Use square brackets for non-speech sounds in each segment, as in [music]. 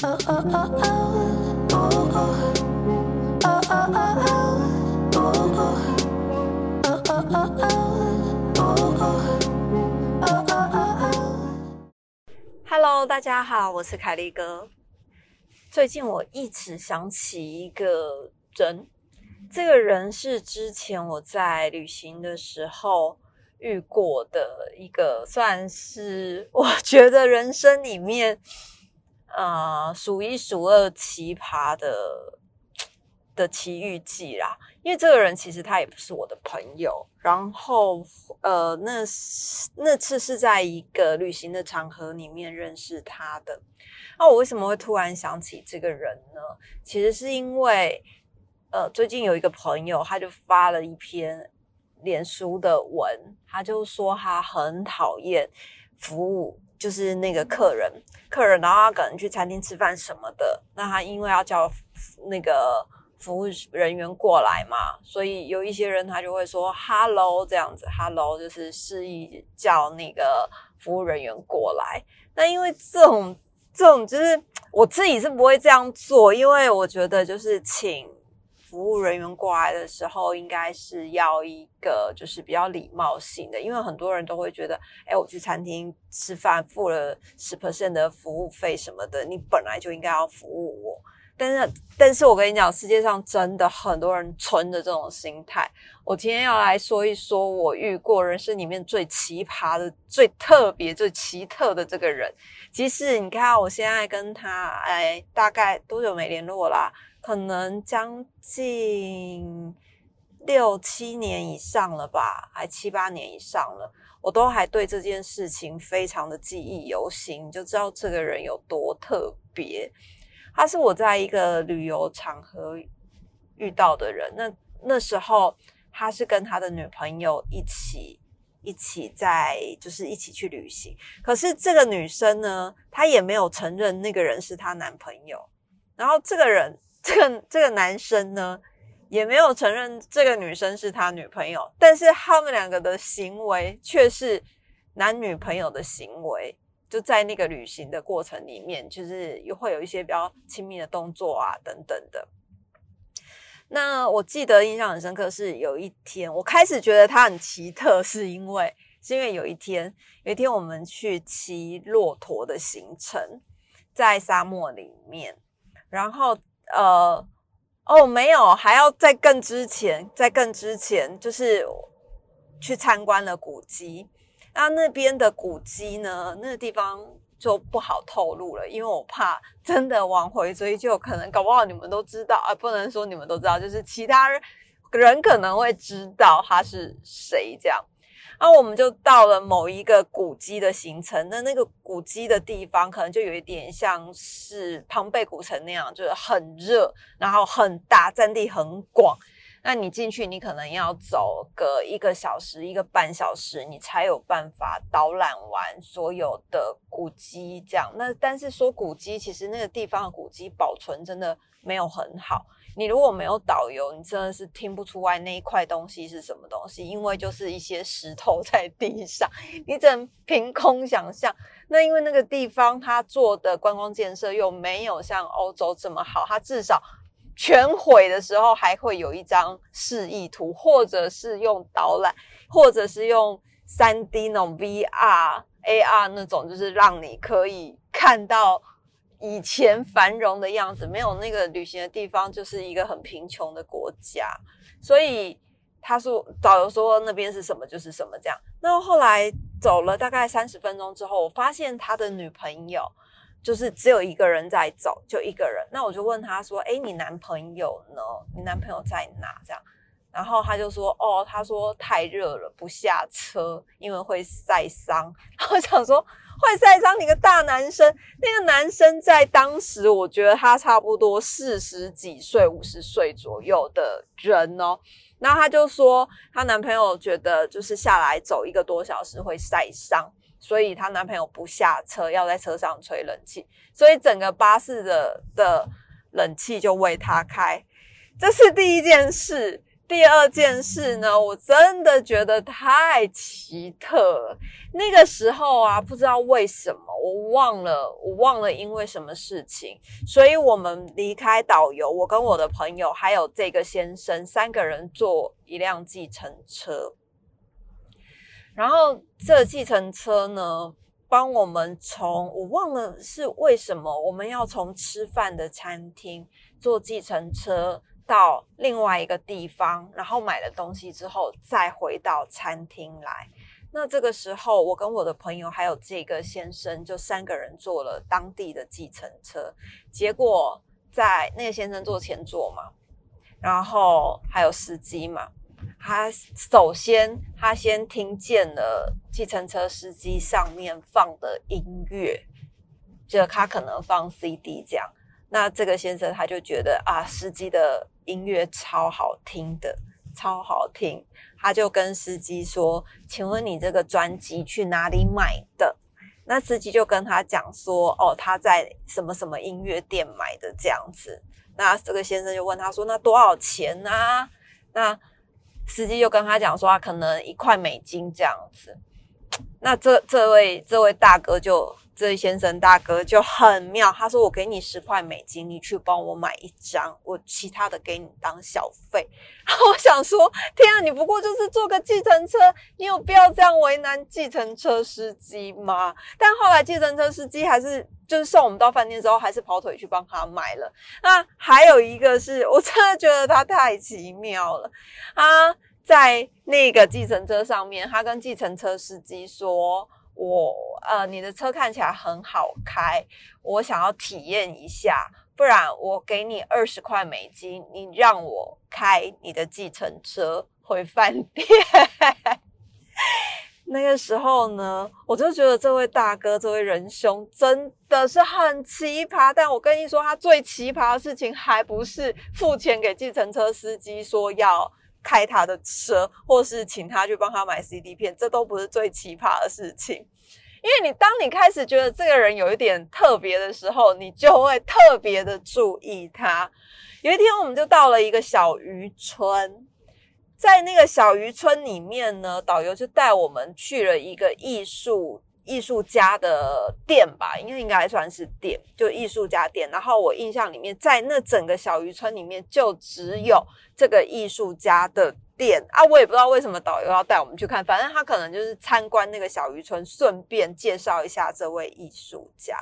Hello，大家好，我是凯利哥。最近我一直想起一个人，这个人是之前我在旅行的时候遇过的一个，算是我觉得人生里面。呃，数一数二奇葩的的奇遇记啦，因为这个人其实他也不是我的朋友，然后呃，那那次是在一个旅行的场合里面认识他的。那我为什么会突然想起这个人呢？其实是因为呃，最近有一个朋友，他就发了一篇脸书的文，他就说他很讨厌服务。就是那个客人，客人，然后他可能去餐厅吃饭什么的，那他因为要叫那个服务人员过来嘛，所以有一些人他就会说 “hello” 这样子，“hello” 就是示意叫那个服务人员过来。那因为这种这种就是我自己是不会这样做，因为我觉得就是请。服务人员过来的时候，应该是要一个就是比较礼貌性的，因为很多人都会觉得，哎，我去餐厅吃饭付了十 percent 的服务费什么的，你本来就应该要服务我。但是，但是我跟你讲，世界上真的很多人存着这种心态。我今天要来说一说，我遇过人生里面最奇葩的、最特别、最奇特的这个人。其实你看，我现在跟他，哎，大概多久没联络啦？可能将近六七年以上了吧，还七八年以上了，我都还对这件事情非常的记忆犹新，就知道这个人有多特别。他是我在一个旅游场合遇到的人，那那时候他是跟他的女朋友一起一起在就是一起去旅行，可是这个女生呢，她也没有承认那个人是她男朋友，然后这个人。这个这个男生呢，也没有承认这个女生是他女朋友，但是他们两个的行为却是男女朋友的行为，就在那个旅行的过程里面，就是又会有一些比较亲密的动作啊等等的。那我记得印象很深刻，是有一天我开始觉得他很奇特，是因为是因为有一天有一天我们去骑骆驼的行程，在沙漠里面，然后。呃，哦，没有，还要在更之前，在更之前，就是去参观了古迹。那那边的古迹呢，那个地方就不好透露了，因为我怕真的往回追究，可能搞不好你们都知道啊，不能说你们都知道，就是其他人可能会知道他是谁这样。那我们就到了某一个古迹的行程，那那个古迹的地方可能就有一点像是庞贝古城那样，就是很热，然后很大，占地很广。那你进去，你可能要走个一个小时、一个半小时，你才有办法导览完所有的古迹。这样，那但是说古迹，其实那个地方的古迹保存真的没有很好。你如果没有导游，你真的是听不出来那一块东西是什么东西，因为就是一些石头在地上，你只能凭空想象。那因为那个地方它做的观光建设又没有像欧洲这么好，它至少全毁的时候还会有一张示意图，或者是用导览，或者是用三 D 那种 VR、AR 那种，就是让你可以看到。以前繁荣的样子，没有那个旅行的地方，就是一个很贫穷的国家。所以他说导游说那边是什么就是什么这样。那后来走了大概三十分钟之后，我发现他的女朋友就是只有一个人在走，就一个人。那我就问他说：“哎，你男朋友呢？你男朋友在哪？”这样，然后他就说：“哦，他说太热了，不下车，因为会晒伤。”我想说。会晒伤你个大男生，那个男生在当时，我觉得他差不多四十几岁、五十岁左右的人哦。然后他就说，她男朋友觉得就是下来走一个多小时会晒伤，所以她男朋友不下车，要在车上吹冷气，所以整个巴士的的冷气就为他开。这是第一件事。第二件事呢，我真的觉得太奇特了。那个时候啊，不知道为什么，我忘了，我忘了因为什么事情，所以我们离开导游，我跟我的朋友还有这个先生三个人坐一辆计程车，然后这计程车呢，帮我们从我忘了是为什么，我们要从吃饭的餐厅坐计程车。到另外一个地方，然后买了东西之后，再回到餐厅来。那这个时候，我跟我的朋友还有这个先生，就三个人坐了当地的计程车。结果，在那个先生坐前座嘛，然后还有司机嘛。他首先，他先听见了计程车司机上面放的音乐，就他可能放 CD 这样。那这个先生他就觉得啊，司机的音乐超好听的，超好听。他就跟司机说：“请问你这个专辑去哪里买的？”那司机就跟他讲说：“哦，他在什么什么音乐店买的这样子。”那这个先生就问他说：“那多少钱啊？”那司机就跟他讲说：“他可能一块美金这样子。”那这这位这位大哥就。这位先生大哥就很妙，他说：“我给你十块美金，你去帮我买一张，我其他的给你当小费。”然后我想说：“天啊，你不过就是坐个计程车，你有必要这样为难计程车司机吗？”但后来计程车司机还是就是送我们到饭店之后，还是跑腿去帮他买了。那还有一个是我真的觉得他太奇妙了啊，在那个计程车上面，他跟计程车司机说。我呃，你的车看起来很好开，我想要体验一下，不然我给你二十块美金，你让我开你的计程车回饭店。[laughs] 那个时候呢，我就觉得这位大哥、这位仁兄真的是很奇葩。但我跟你说，他最奇葩的事情还不是付钱给计程车司机说要。开他的车，或是请他去帮他买 CD 片，这都不是最奇葩的事情。因为你当你开始觉得这个人有一点特别的时候，你就会特别的注意他。有一天，我们就到了一个小渔村，在那个小渔村里面呢，导游就带我们去了一个艺术。艺术家的店吧，应该应该算是店，就艺术家店。然后我印象里面，在那整个小渔村里面，就只有这个艺术家的店啊。我也不知道为什么导游要带我们去看，反正他可能就是参观那个小渔村，顺便介绍一下这位艺术家。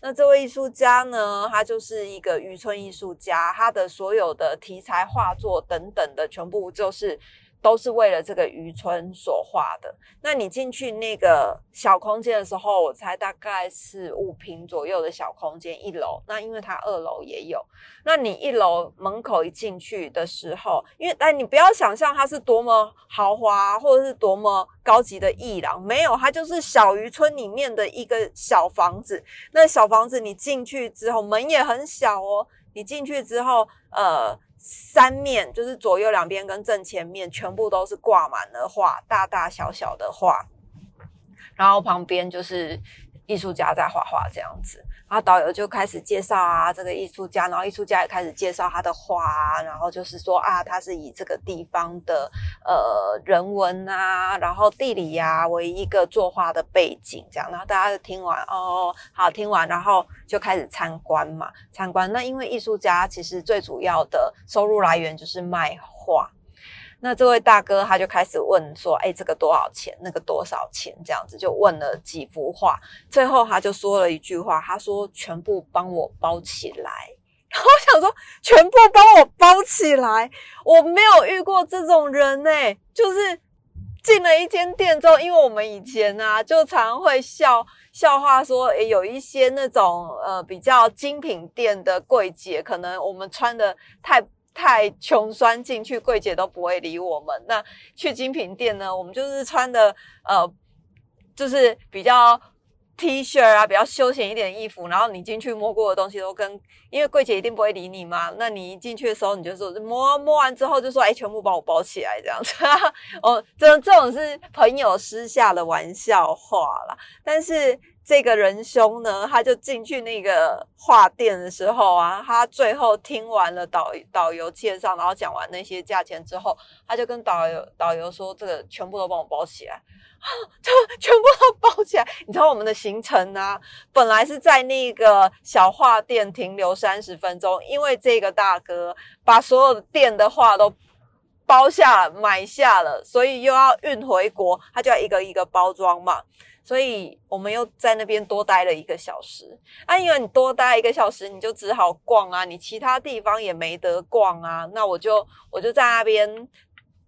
那这位艺术家呢，他就是一个渔村艺术家，他的所有的题材画作等等的，全部就是。都是为了这个渔村所画的。那你进去那个小空间的时候，我猜大概是五平左右的小空间，一楼。那因为它二楼也有。那你一楼门口一进去的时候，因为但，你不要想象它是多么豪华或者是多么高级的艺廊，没有，它就是小渔村里面的一个小房子。那小房子你进去之后，门也很小哦。你进去之后，呃。三面就是左右两边跟正前面全部都是挂满了画，大大小小的画，然后旁边就是艺术家在画画这样子。然后导游就开始介绍啊，这个艺术家，然后艺术家也开始介绍他的画，然后就是说啊，他是以这个地方的呃人文啊，然后地理呀为一个作画的背景，这样。然后大家就听完哦，好听完，然后就开始参观嘛，参观。那因为艺术家其实最主要的收入来源就是卖画。那这位大哥他就开始问说：“哎，这个多少钱？那个多少钱？”这样子就问了几幅画，最后他就说了一句话：“他说全部帮我包起来。[laughs] ”然后我想说：“全部帮我包起来？我没有遇过这种人呢。就是进了一间店之后，因为我们以前啊，就常会笑笑话说：“诶有一些那种呃比较精品店的柜姐，可能我们穿的太……”太穷酸进去，柜姐都不会理我们。那去精品店呢？我们就是穿的呃，就是比较 T 恤啊，比较休闲一点的衣服。然后你进去摸过的东西都跟，因为柜姐一定不会理你嘛。那你一进去的时候，你就说摸摸完之后就说，哎，全部帮我包起来这样子。[laughs] 哦，这这种是朋友私下的玩笑话啦。但是这个仁兄呢，他就进去那个画店的时候啊，他最后听完了导导游介绍，然后讲完那些价钱之后，他就跟导游导游说：“这个全部都帮我包起来啊，就全部都包起来。”你知道我们的行程啊，本来是在那个小画店停留三十分钟，因为这个大哥把所有的店的画都包下买下了，所以又要运回国，它就要一个一个包装嘛。所以我们又在那边多待了一个小时啊，因为你多待一个小时，你就只好逛啊，你其他地方也没得逛啊，那我就我就在那边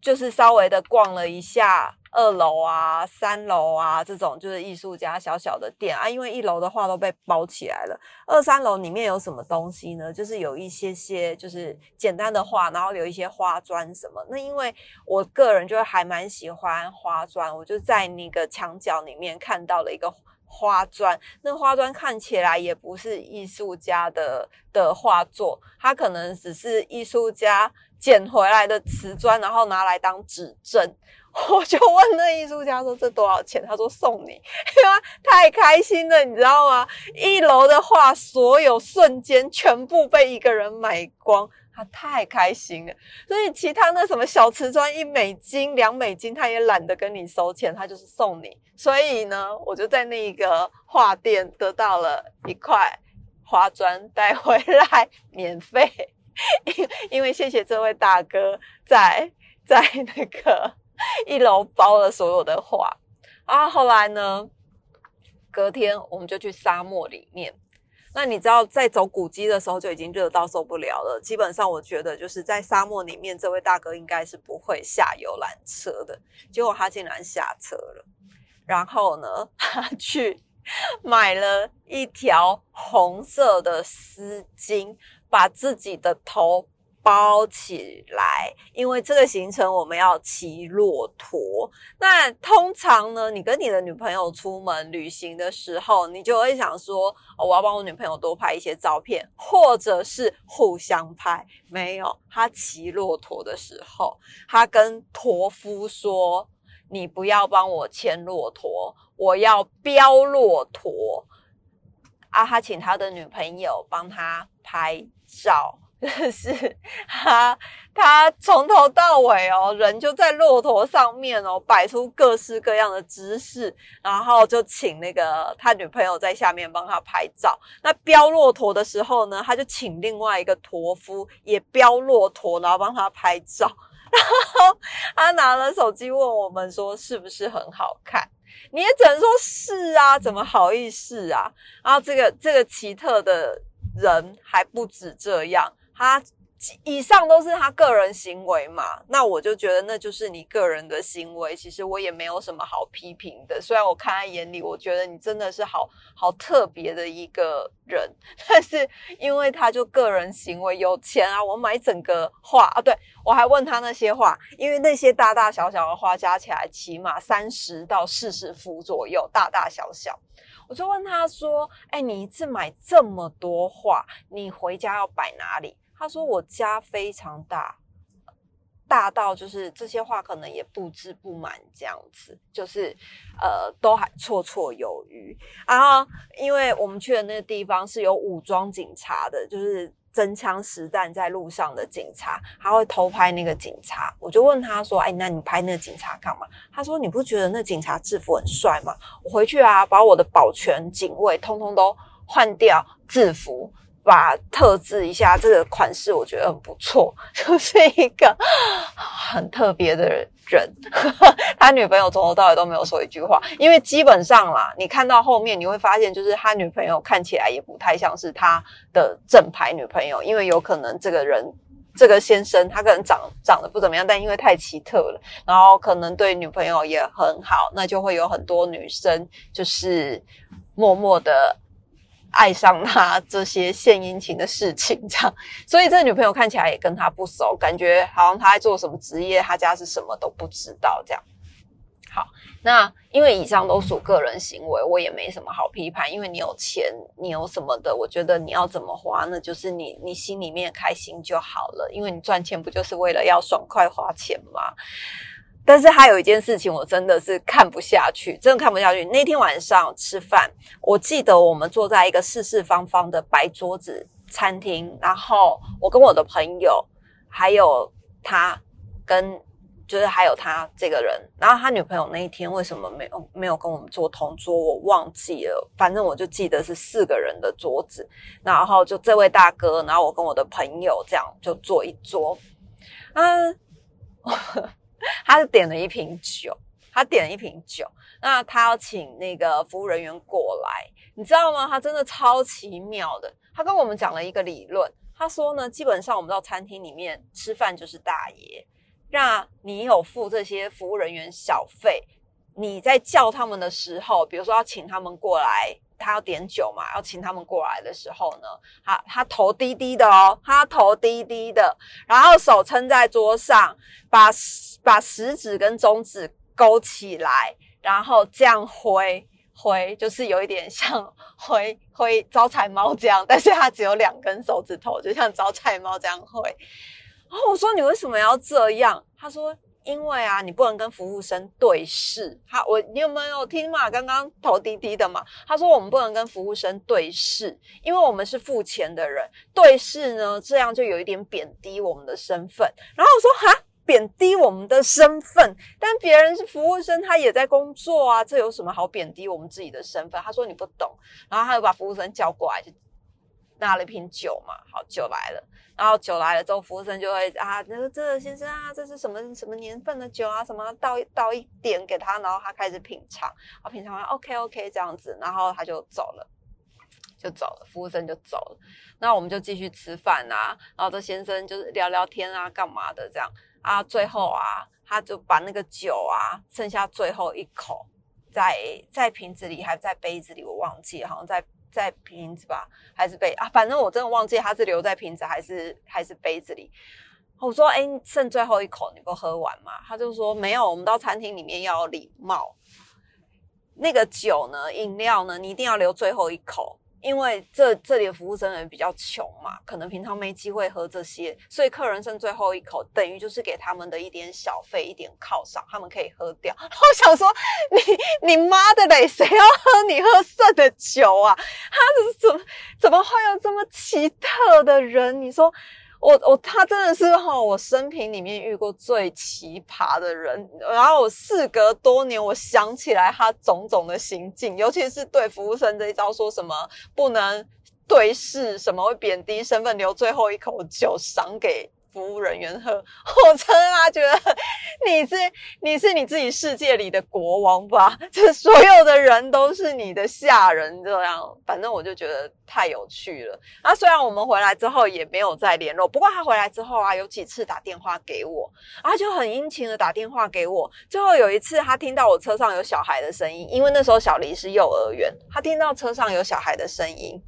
就是稍微的逛了一下。二楼啊，三楼啊，这种就是艺术家小小的店啊。因为一楼的话都被包起来了，二三楼里面有什么东西呢？就是有一些些就是简单的画，然后有一些花砖什么。那因为我个人就还蛮喜欢花砖，我就在那个墙角里面看到了一个花砖。那花砖看起来也不是艺术家的的画作，它可能只是艺术家捡回来的瓷砖，然后拿来当指针。[laughs] 我就问那艺术家说：“这多少钱？”他说：“送你。”因为太开心了，你知道吗？一楼的画，所有瞬间全部被一个人买光，他太开心了。所以其他那什么小瓷砖一美金、两美金，他也懒得跟你收钱，他就是送你。所以呢，我就在那一个画店得到了一块花砖带回来，免费。因因为谢谢这位大哥在在那个。一楼包了所有的画啊！后来呢？隔天我们就去沙漠里面。那你知道，在走古迹的时候就已经热到受不了了。基本上，我觉得就是在沙漠里面，这位大哥应该是不会下游览车的。结果他竟然下车了，然后呢，[laughs] 他去买了一条红色的丝巾，把自己的头。包起来，因为这个行程我们要骑骆驼。那通常呢，你跟你的女朋友出门旅行的时候，你就会想说，我要帮我女朋友多拍一些照片，或者是互相拍。没有，他骑骆驼的时候，他跟驼夫说：“你不要帮我牵骆驼，我要飙骆驼。”啊，他请他的女朋友帮他拍照。[laughs] 是他，他从头到尾哦，人就在骆驼上面哦，摆出各式各样的姿势，然后就请那个他女朋友在下面帮他拍照。那飙骆驼的时候呢，他就请另外一个驼夫也飙骆驼，然后帮他拍照。[laughs] 然后他拿了手机问我们说：“是不是很好看？”你也只能说是啊，怎么好意思啊？然后这个这个奇特的人还不止这样。他以上都是他个人行为嘛？那我就觉得那就是你个人的行为，其实我也没有什么好批评的。虽然我看在眼里，我觉得你真的是好好特别的一个人，[laughs] 但是因为他就个人行为有钱啊，我买整个画啊，对我还问他那些画，因为那些大大小小的画加起来起码三十到四十幅左右，大大小小，我就问他说：“哎，你一次买这么多画，你回家要摆哪里？”他说：“我家非常大，大到就是这些话可能也布置不满，这样子，就是呃，都还绰绰有余。然后，因为我们去的那个地方是有武装警察的，就是真枪实弹在路上的警察，他会偷拍那个警察。我就问他说：‘哎，那你拍那个警察干嘛？’他说：‘你不觉得那警察制服很帅吗？我回去啊，把我的保全警卫通通都换掉制服。’”把特制一下这个款式，我觉得很不错，[laughs] 就是一个 [sighs] 很特别的人。[laughs] 他女朋友从头到尾都没有说一句话，因为基本上啦，你看到后面你会发现，就是他女朋友看起来也不太像是他的正牌女朋友，因为有可能这个人这个先生他可能长长得不怎么样，但因为太奇特了，然后可能对女朋友也很好，那就会有很多女生就是默默的。爱上他这些献殷勤的事情，这样，所以这女朋友看起来也跟他不熟，感觉好像他在做什么职业，他家是什么都不知道，这样。好，那因为以上都属个人行为，我也没什么好批判，因为你有钱，你有什么的，我觉得你要怎么花，那就是你你心里面开心就好了，因为你赚钱不就是为了要爽快花钱吗？但是还有一件事情，我真的是看不下去，真的看不下去。那天晚上吃饭，我记得我们坐在一个四四方方的白桌子餐厅，然后我跟我的朋友，还有他跟。就是还有他这个人，然后他女朋友那一天为什么没有没有跟我们坐同桌？我忘记了，反正我就记得是四个人的桌子，然后就这位大哥，然后我跟我的朋友这样就坐一桌。嗯，[laughs] [laughs] 他是点了一瓶酒，他点了一瓶酒，那他要请那个服务人员过来，你知道吗？他真的超奇妙的，他跟我们讲了一个理论，他说呢，基本上我们到餐厅里面吃饭就是大爷。那你有付这些服务人员小费？你在叫他们的时候，比如说要请他们过来，他要点酒嘛，要请他们过来的时候呢，他他头低低的哦，他头低低的，然后手撑在桌上，把把食指跟中指勾起来，然后这样挥挥，就是有一点像 [laughs] 挥挥招财猫这样，但是他只有两根手指头，就像招财猫这样挥。然后我说你为什么要这样？他说因为啊，你不能跟服务生对视。他我你有没有听嘛？刚刚头低低的嘛？他说我们不能跟服务生对视，因为我们是付钱的人，对视呢，这样就有一点贬低我们的身份。然后我说哈，贬低我们的身份？但别人是服务生，他也在工作啊，这有什么好贬低我们自己的身份？他说你不懂，然后他又把服务生叫过来，拿了一瓶酒嘛，好酒来了。然后酒来了之后，服务生就会啊，那个这先生啊，这是什么什么年份的酒啊？什么倒倒一点给他，然后他开始品尝，啊，品尝完 OK OK 这样子，然后他就走了，就走了，服务生就走了。那我们就继续吃饭啊，然后这先生就是聊聊天啊，干嘛的这样啊？最后啊，他就把那个酒啊，剩下最后一口，在在瓶子里还在杯子里，我忘记，好像在。在瓶子吧，还是杯啊？反正我真的忘记它是留在瓶子还是还是杯子里。我说：“哎，剩最后一口，你不喝完吗？”他就说：“没有，我们到餐厅里面要礼貌。那个酒呢，饮料呢，你一定要留最后一口。”因为这这里的服务生人比较穷嘛，可能平常没机会喝这些，所以客人剩最后一口，等于就是给他们的一点小费、一点犒赏，他们可以喝掉。[laughs] 我想说，你你妈的嘞，谁要喝你喝剩的酒啊？他是怎么怎么会有这么奇特的人？你说。我我他真的是哈，我生平里面遇过最奇葩的人。然后我事隔多年，我想起来他种种的行径，尤其是对服务生这一招，说什么不能对视，什么会贬低身份，留最后一口酒赏给。服务人员喝，我真啊觉得你是 [laughs] 你是你自己世界里的国王吧？[laughs] 这所有的人都是你的下人，这样，反正我就觉得太有趣了。那虽然我们回来之后也没有再联络，不过他回来之后啊，有几次打电话给我，他就很殷勤的打电话给我。最后有一次，他听到我车上有小孩的声音，因为那时候小黎是幼儿园，他听到车上有小孩的声音，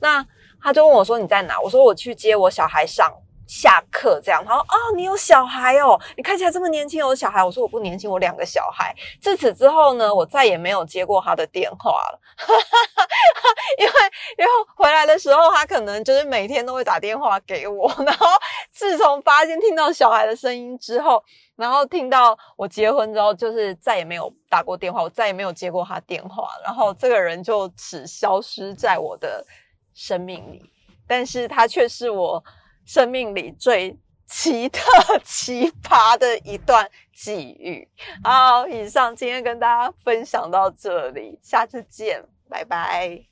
那他就问我说：“你在哪？”我说：“我去接我小孩上。”下课这样，他说：“哦，你有小孩哦，你看起来这么年轻，有小孩。”我说：“我不年轻，我两个小孩。”自此之后呢，我再也没有接过他的电话了，[laughs] 因为因为回来的时候，他可能就是每天都会打电话给我。然后自从发现听到小孩的声音之后，然后听到我结婚之后，就是再也没有打过电话，我再也没有接过他电话。然后这个人就此消失在我的生命里，但是他却是我。生命里最奇特、奇葩的一段际遇。好，以上今天跟大家分享到这里，下次见，拜拜。